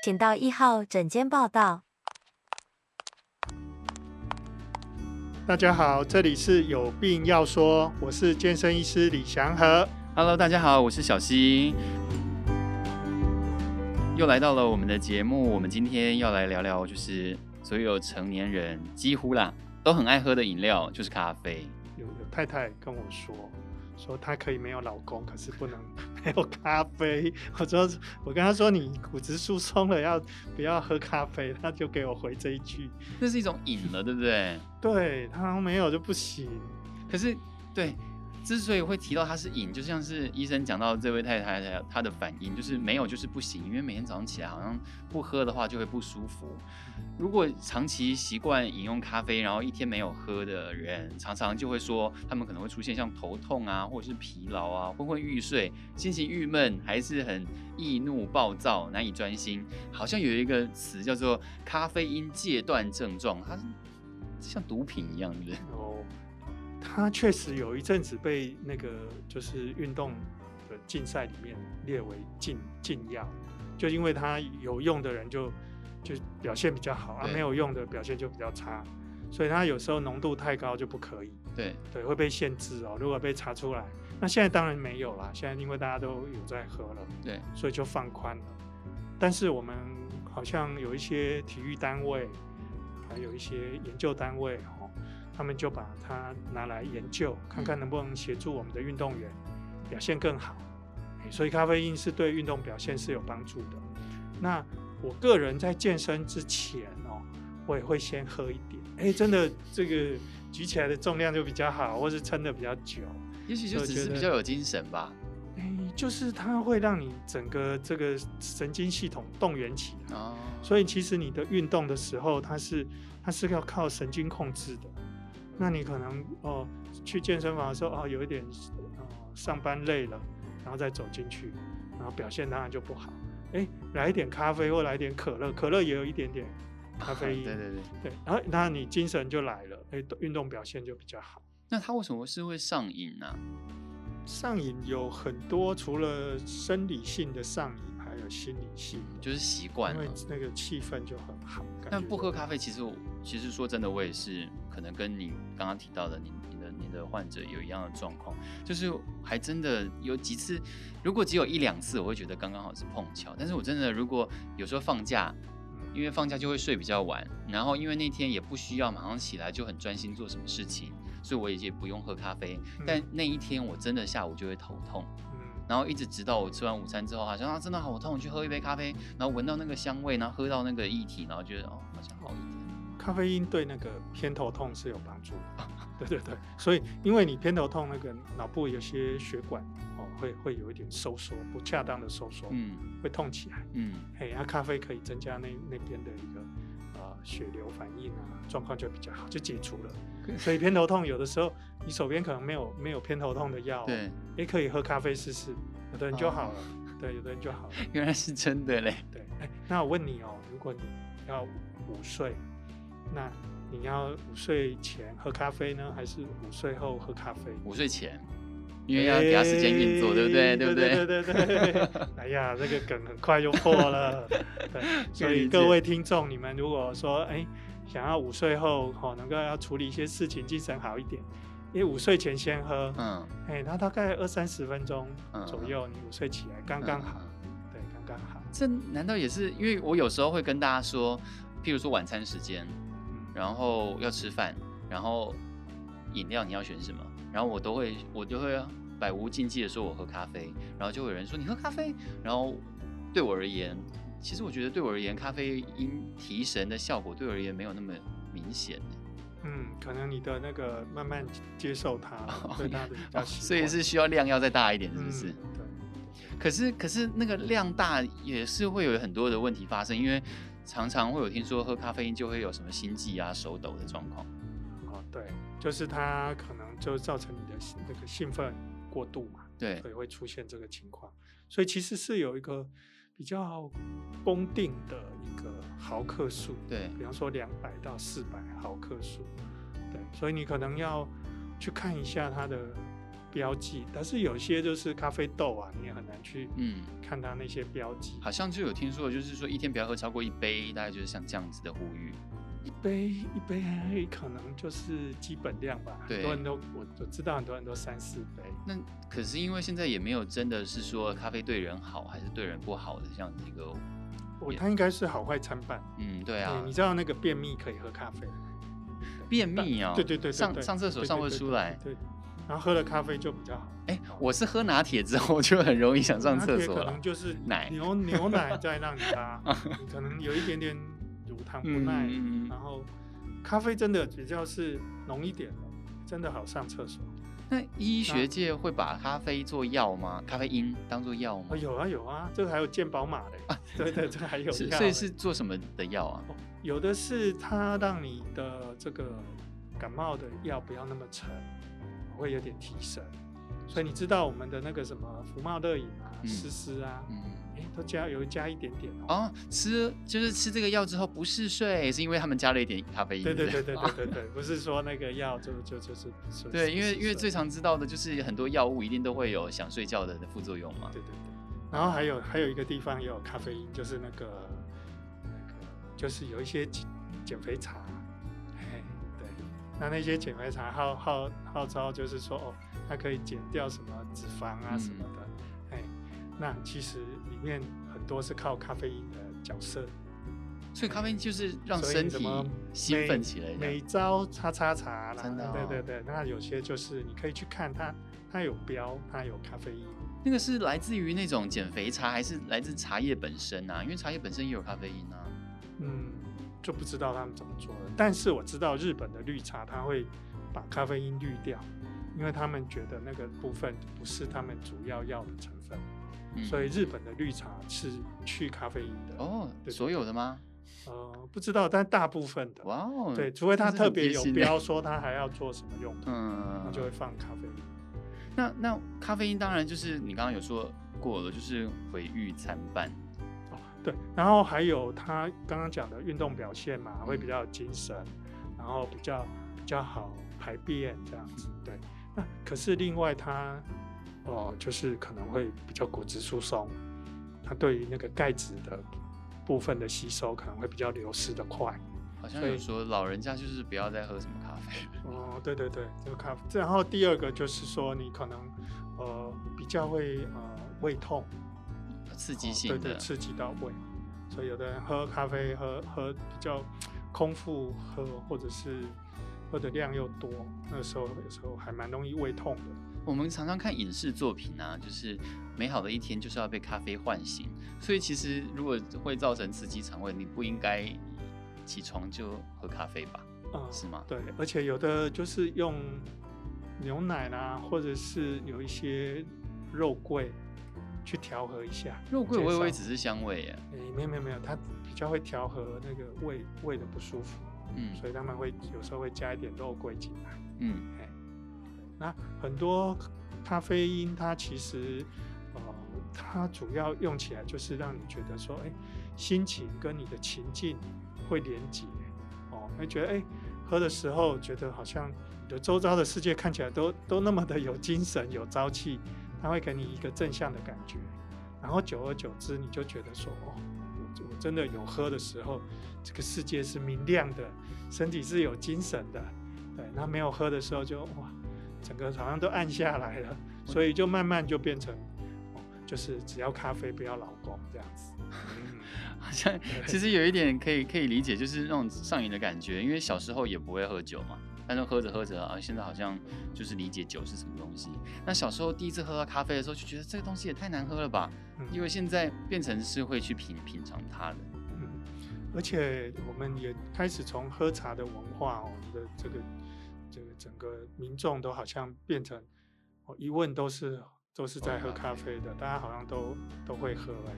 请到一号诊间报到。大家好，这里是有病要说，我是健身医师李祥和。Hello，大家好，我是小溪。又来到了我们的节目，我们今天要来聊聊，就是所有成年人几乎啦都很爱喝的饮料，就是咖啡。有有太太跟我说。说她可以没有老公，可是不能 没有咖啡。我说，我跟她说，你骨质疏松了，要不要喝咖啡？她就给我回这一句，这是一种瘾了，对不对？对，她没有就不行。可是，对。之所以会提到它是瘾，就像是医生讲到这位太太她的反应，就是没有就是不行，因为每天早上起来好像不喝的话就会不舒服。如果长期习惯饮用咖啡，然后一天没有喝的人，常常就会说他们可能会出现像头痛啊，或者是疲劳啊，昏昏欲睡，心情郁闷，还是很易怒暴躁，难以专心。好像有一个词叫做咖啡因戒断症状，它是像毒品一样，对不对？哦。他确实有一阵子被那个就是运动的竞赛里面列为禁禁药，就因为他有用的人就就表现比较好啊，没有用的表现就比较差，所以他有时候浓度太高就不可以。对对，会被限制哦。如果被查出来，那现在当然没有啦。现在因为大家都有在喝了，对，所以就放宽了。但是我们好像有一些体育单位，还有一些研究单位。他们就把它拿来研究，看看能不能协助我们的运动员表现更好。所以咖啡因是对运动表现是有帮助的。那我个人在健身之前哦，我也会先喝一点。哎，真的这个举起来的重量就比较好，或是撑的比较久。也许就只是比较有精神吧。哎，就是它会让你整个这个神经系统动员起来。哦。所以其实你的运动的时候，它是它是要靠神经控制的。那你可能哦，去健身房的时候哦，有一点哦，上班累了，然后再走进去，然后表现当然就不好。哎，来一点咖啡或来一点可乐，可乐也有一点点 咖啡因。对对对对，然后那你精神就来了，哎，运动表现就比较好。那他为什么是会上瘾呢？上瘾有很多，除了生理性的上瘾，还有心理性，就是习惯，因为那个气氛就很好。但不喝咖啡，其实我其实说真的，我也是。可能跟你刚刚提到的你、你的、你的患者有一样的状况，就是还真的有几次，如果只有一两次，我会觉得刚刚好是碰巧。但是我真的如果有时候放假，因为放假就会睡比较晚，然后因为那天也不需要马上起来就很专心做什么事情，所以我也也不用喝咖啡。但那一天我真的下午就会头痛，然后一直直到我吃完午餐之后，好像啊真的好痛，去喝一杯咖啡，然后闻到那个香味，然后喝到那个液体，然后觉得哦好像好一点。咖啡因对那个偏头痛是有帮助的，对对对，所以因为你偏头痛，那个脑部有些血管哦会会有一点收缩，不恰当的收缩，嗯，会痛起来，嗯，嘿，那咖啡可以增加那那边的一个呃血流反应啊，状况就比较好，就解除了。所以偏头痛有的时候你手边可能没有没有偏头痛的药，对，也可以喝咖啡试试，有的人就好了，对，有的人就好了。原来是真的嘞，对，哎，那我问你哦，如果你要午睡。那你要午睡前喝咖啡呢，还是午睡后喝咖啡？午睡前，因为要给他时间运作，欸、对不对？对不对？对对对对。哎呀，这个梗很快就破了。对，所以各位听众，你们如果说哎、欸，想要午睡后哦，能够要处理一些事情，精神好一点，因为午睡前先喝，嗯，哎、欸，它大概二三十分钟左右，你午睡起来刚刚好，嗯、对，刚刚好。这难道也是因为我有时候会跟大家说，譬如说晚餐时间。然后要吃饭，然后饮料你要选什么？然后我都会，我就会百无禁忌的说，我喝咖啡。然后就有人说你喝咖啡，然后对我而言，其实我觉得对我而言，咖啡因提神的效果对我而言没有那么明显。嗯，可能你的那个慢慢接受它，对它的所以是需要量要再大一点，是不是？可是可是那个量大也是会有很多的问题发生，因为。常常会有听说喝咖啡因就会有什么心悸啊、手抖的状况。哦，对，就是它可能就造成你的那个兴奋过度嘛，对，所以会出现这个情况。所以其实是有一个比较公定的一个毫克数，对，比方说两百到四百毫克数，对，所以你可能要去看一下它的标记，但是有些就是咖啡豆啊，你也很难去嗯看它那些标记。好像就有听说，就是说一天不要喝超过一杯，大概就是像这样子的呼吁。一杯一杯可能就是基本量吧。对，很多人都我我知道很多人都三四杯。那可是因为现在也没有真的是说咖啡对人好还是对人不好的这样子一个。我它应该是好坏参半。嗯，对啊。你知道那个便秘可以喝咖啡？便秘啊？对对对，上上厕所上不出来。对。然后喝了咖啡就比较好。哎，我是喝拿铁之后 就很容易想上厕所。可能就是奶牛牛奶在让你拉，你可能有一点点乳糖不耐。然后咖啡真的比较是浓一点的，真的好上厕所。那医学界会把咖啡做药吗？咖啡因当做药吗？有啊有啊，这个还有健保码的啊。对对，这个还有。所以是做什么的药啊？有的是它让你的这个感冒的药不要那么沉。会有点提神，所以你知道我们的那个什么福茂乐饮啊、丝丝啊，嗯，哎，都加有加一点点哦。哦，吃就是吃这个药之后不嗜睡，是因为他们加了一点咖啡因。对对对对对对对，不是说那个药就就就是不睡。对，因为因为最常知道的就是很多药物一定都会有想睡觉的副作用嘛。对对对，然后还有还有一个地方也有咖啡因，就是那个那个就是有一些减减肥茶。那那些减肥茶号号号召就是说哦，它可以减掉什么脂肪啊什么的，哎、嗯，那其实里面很多是靠咖啡因的角色，所以咖啡因就是让身体兴奋起来。每朝擦擦茶啦，真的、哦，对对对，那有些就是你可以去看它，它有标，它有咖啡因。那个是来自于那种减肥茶，还是来自茶叶本身啊？因为茶叶本身也有咖啡因啊。嗯。就不知道他们怎么做的，但是我知道日本的绿茶，它会把咖啡因滤掉，因为他们觉得那个部分不是他们主要要的成分，嗯、所以日本的绿茶是去咖啡因的。哦，对对，所有的吗？呃，不知道，但大部分的。哇哦，对，除非他特别有标说他还要做什么用途，嗯，他就会放咖啡因。那那咖啡因当然就是你刚刚有说过了，就是毁誉参半。对，然后还有他刚刚讲的运动表现嘛，会比较有精神，然后比较比较好排便这样子。对，那可是另外他哦，就是可能会比较骨质疏松，他对于那个钙质的部分的吸收可能会比较流失的快。好像有说老人家就是不要再喝什么咖啡。哦，对对对，这个咖啡。然后第二个就是说你可能呃比较会呃胃痛。刺激性的，哦、对对，刺激到胃，所以有的人喝咖啡喝喝比较空腹喝，或者是喝的量又多，那时候有时候还蛮容易胃痛的。我们常常看影视作品啊，就是美好的一天就是要被咖啡唤醒，所以其实如果会造成刺激肠胃，你不应该起床就喝咖啡吧？嗯，是吗？对，而且有的就是用牛奶啦，或者是有一些肉桂。去调和一下，肉桂我以为只是香味耶。哎、欸，没有没有没有，它比较会调和那个胃胃的不舒服，嗯，所以他们会有时候会加一点肉桂进来，嗯，哎，那很多咖啡因它其实，呃，它主要用起来就是让你觉得说，哎、欸，心情跟你的情境会连结，哦，会觉得哎、欸，喝的时候觉得好像你的周遭的世界看起来都都那么的有精神有朝气。它会给你一个正向的感觉，然后久而久之，你就觉得说，哦，我我真的有喝的时候，这个世界是明亮的，身体是有精神的，对。那没有喝的时候就，哇，整个好像都暗下来了，所以就慢慢就变成，哦，就是只要咖啡不要老公这样子。好像其实有一点可以可以理解，就是那种上瘾的感觉，因为小时候也不会喝酒嘛。但是喝着喝着啊，现在好像就是理解酒是什么东西。那小时候第一次喝到咖啡的时候，就觉得这个东西也太难喝了吧？嗯、因为现在变成是会去品品尝它的。嗯，而且我们也开始从喝茶的文化，我们的这个这个整个民众都好像变成，哦，一问都是都是在喝咖啡的，大家好像都都会喝，哎，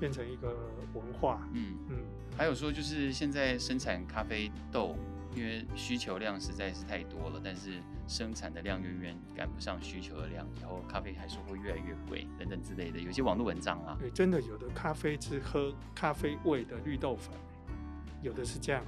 变成一个文化。嗯嗯，还有说就是现在生产咖啡豆。因为需求量实在是太多了，但是生产的量远远赶不上需求的量，以后咖啡还是会越来越贵等等之类的。有些网络文章啊，对，真的有的咖啡是喝咖啡味的绿豆粉，有的是这样。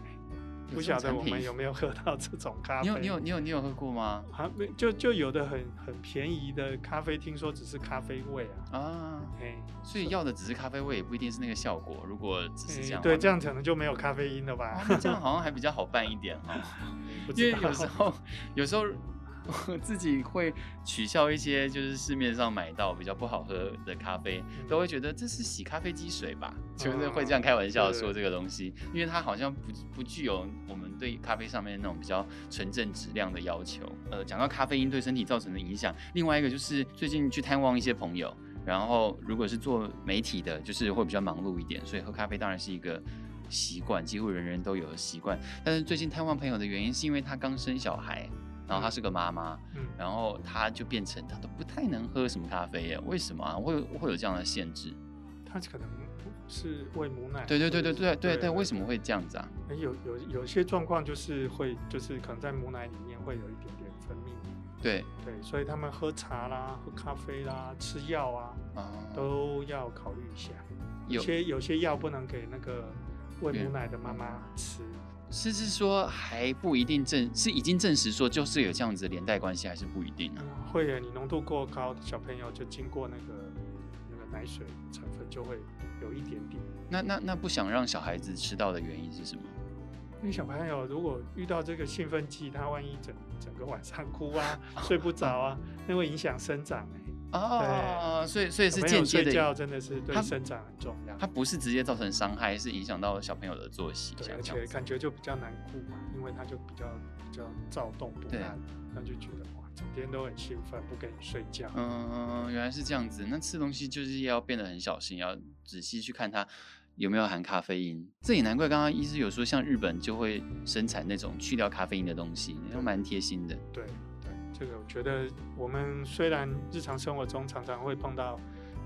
不晓得我们有没有喝到这种 咖啡？你有你有你有你有喝过吗？啊，没就就有的很很便宜的咖啡，听说只是咖啡味啊啊，嘿，所以要的只是咖啡味，也不一定是那个效果。如果只是这样，对，这样可能就没有咖啡因了吧？这样好像还比较好办一点 哈，因为有时候 有时候。我 自己会取笑一些就是市面上买到比较不好喝的咖啡，嗯、都会觉得这是洗咖啡机水吧，嗯、就是会这样开玩笑说这个东西，因为它好像不不具有我们对咖啡上面那种比较纯正质量的要求。呃，讲到咖啡因对身体造成的影响，另外一个就是最近去探望一些朋友，然后如果是做媒体的，就是会比较忙碌一点，所以喝咖啡当然是一个习惯，几乎人人都有的习惯。但是最近探望朋友的原因是因为他刚生小孩。然后她是个妈妈，嗯，然后她就变成她都不太能喝什么咖啡耶？为什么啊？会会有这样的限制？她可能是喂母奶。对对对对对对对，为什么会这样子啊？有有有些状况就是会就是可能在母奶里面会有一点点分泌。对对，所以他们喝茶啦、喝咖啡啦、吃药啊，都要考虑一下。有些有些药不能给那个喂母奶的妈妈吃。是是说还不一定证，是已经证实说就是有这样子的连带关系，还是不一定呢？嗯、会啊，你浓度过高的小朋友就经过那个那个奶水成分就会有一点点。那那那不想让小孩子吃到的原因是什么？因为小朋友如果遇到这个兴奋剂，他万一整整个晚上哭啊，睡不着啊，那会影响生长哎、欸。哦，所以所以是间接的，睡觉真的是对生长很重要。它不是直接造成伤害，是影响到小朋友的作息，对，而且感觉就比较难顾嘛，因为他就比较比较躁动不安，那就觉得哇，整天都很兴奋，不给你睡觉。嗯，原来是这样子。那吃东西就是要变得很小心，要仔细去看它有没有含咖啡因。这也难怪刚刚医师有说，像日本就会生产那种去掉咖啡因的东西，也蛮贴心的。对。这个我觉得，我们虽然日常生活中常常会碰到，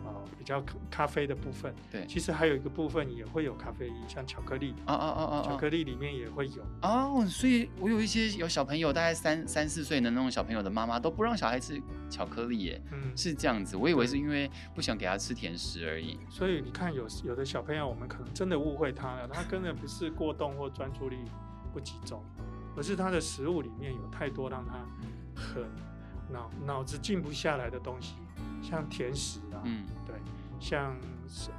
呃，比较咖啡的部分，对，其实还有一个部分也会有咖啡因，像巧克力，啊啊啊啊，巧克力里面也会有。哦，所以我有一些有小朋友，大概三三四岁的那种小朋友的妈妈都不让小孩吃巧克力耶，嗯，是这样子，我以为是因为不想给他吃甜食而已。所以你看有，有有的小朋友，我们可能真的误会他了，他根本不是过动或专注力不集中，而是他的食物里面有太多让他很。脑脑子静不下来的东西，像甜食啊，嗯，对，像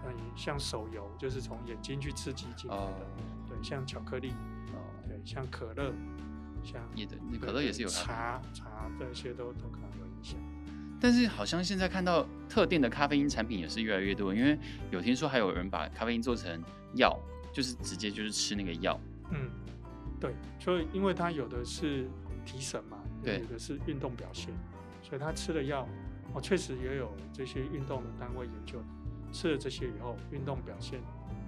嗯像手游，就是从眼睛去刺激进来的，哦、对，像巧克力，哦，对，像可乐，像也的，可乐也是有茶茶这些都都可能有影响。但是好像现在看到特定的咖啡因产品也是越来越多，因为有听说还有人把咖啡因做成药，就是直接就是吃那个药。嗯，对，所以因为它有的是提神嘛。对，有的是运动表现，所以他吃了药，哦，确实也有这些运动的单位研究，吃了这些以后，运动表现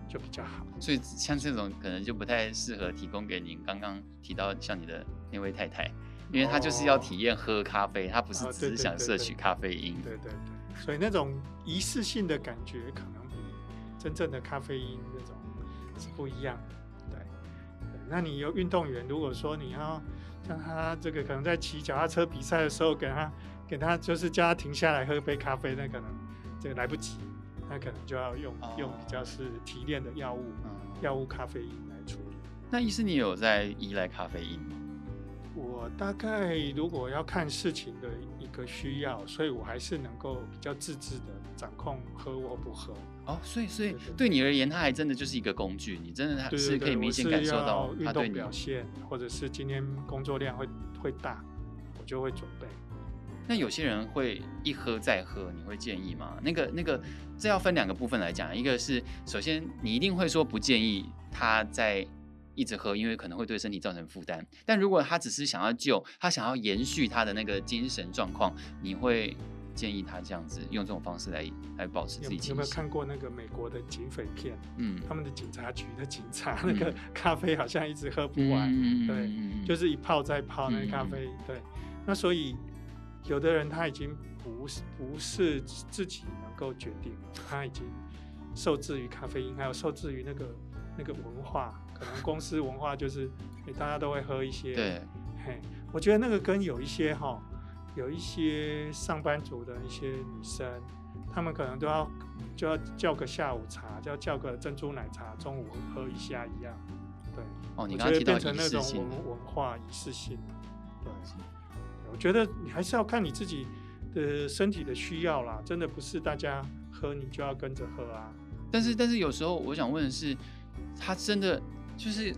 就比较好。所以像这种可能就不太适合提供给您刚刚提到像你的那位太太，因为她就是要体验喝咖啡，她不是只是想摄取咖啡因。对对对，所以那种仪式性的感觉可能比真正的咖啡因那种是不一样的。对，那你有运动员，如果说你要。像他这个可能在骑脚踏车比赛的时候，给他给他就是叫他停下来喝杯咖啡，那可能这个来不及，那可能就要用用比较是提炼的药物，药物咖啡因来处理。那医师，你有在依赖咖啡因吗？我大概如果要看事情的一个需要，所以我还是能够比较自制的掌控喝或不喝。哦，所以所以对你而言，它还真的就是一个工具，你真的它是可以明显感受到运动表现，或者是今天工作量会会大，我就会准备。那有些人会一喝再喝，你会建议吗？那个那个，这要分两个部分来讲，一个是首先你一定会说不建议他在。一直喝，因为可能会对身体造成负担。但如果他只是想要救，他想要延续他的那个精神状况，你会建议他这样子用这种方式来来保持自己。有没有看过那个美国的警匪片？嗯，他们的警察局的警察，那个咖啡好像一直喝不完，嗯、对，就是一泡再泡那个咖啡。嗯、对，那所以有的人他已经不是不是自己能够决定，他已经受制于咖啡因，还有受制于那个那个文化。可能公司文化就是，大家都会喝一些。对，嘿，我觉得那个跟有一些哈，有一些上班族的一些女生，她们可能都要就要叫个下午茶，就要叫个珍珠奶茶，中午喝一下一样。对，哦，你刚刚提到变成那种文文化仪式性，对，我觉得你还是要看你自己的身体的需要啦，真的不是大家喝你就要跟着喝啊。但是但是有时候我想问的是，他真的就是。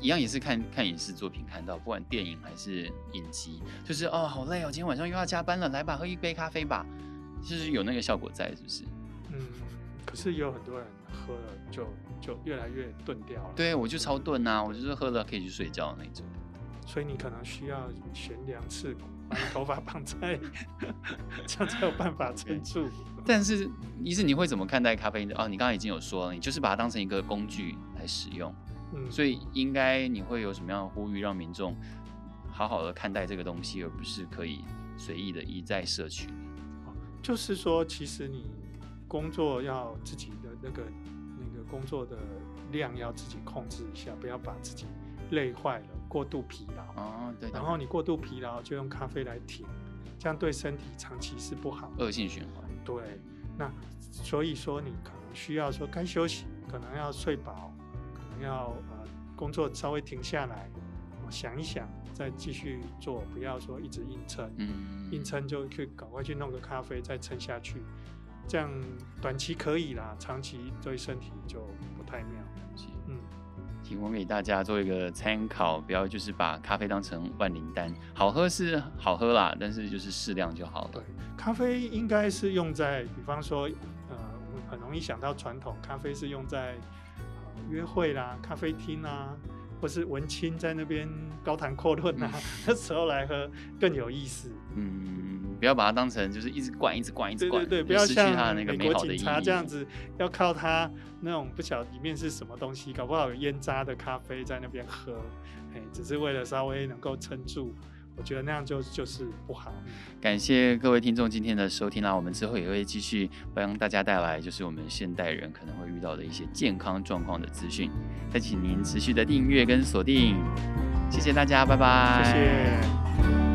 一样也是看看影视作品看到，不管电影还是影集，就是哦，好累哦，今天晚上又要加班了，来吧，喝一杯咖啡吧，就是有那个效果在，是不是？嗯，可是也有很多人喝了就就越来越钝掉了。对，我就超钝啊，我就是喝了可以去睡觉那种。所以你可能需要悬梁刺股，头发绑在，这样才有办法撑住。但是，医师你会怎么看待咖啡因？哦，你刚刚已经有说了，你就是把它当成一个工具来使用。嗯，所以应该你会有什么样的呼吁，让民众好好的看待这个东西，而不是可以随意的一再摄取？就是说，其实你工作要自己的那个那个工作的量要自己控制一下，不要把自己累坏了，过度疲劳。哦，对。然后你过度疲劳就用咖啡来停，这样对身体长期是不好。恶性循环。对。那所以说，你可能需要说该休息，可能要睡饱。可能要呃工作稍微停下来，想一想，再继续做，不要说一直硬撑，嗯，硬撑就去赶快去弄个咖啡再撑下去，这样短期可以啦，长期对身体就不太妙。嗯，提供给大家做一个参考，不要就是把咖啡当成万灵丹，好喝是好喝啦，但是就是适量就好了。对，咖啡应该是用在，比方说，呃，我们很容易想到传统咖啡是用在。约会啦，咖啡厅啊，或是文青在那边高谈阔论啊，那、嗯、时候来喝更有意思。嗯，不要把它当成就是一直灌、一直灌、一直灌，对对对，不要像美好的警察这样子，要靠它那种不晓得里面是什么东西，搞不好有烟渣的咖啡在那边喝，哎，只是为了稍微能够撑住。我觉得那样就就是不好。感谢各位听众今天的收听啦，我们之后也会继续帮大家带来就是我们现代人可能会遇到的一些健康状况的资讯，再请您持续的订阅跟锁定，谢谢大家，拜拜。谢谢。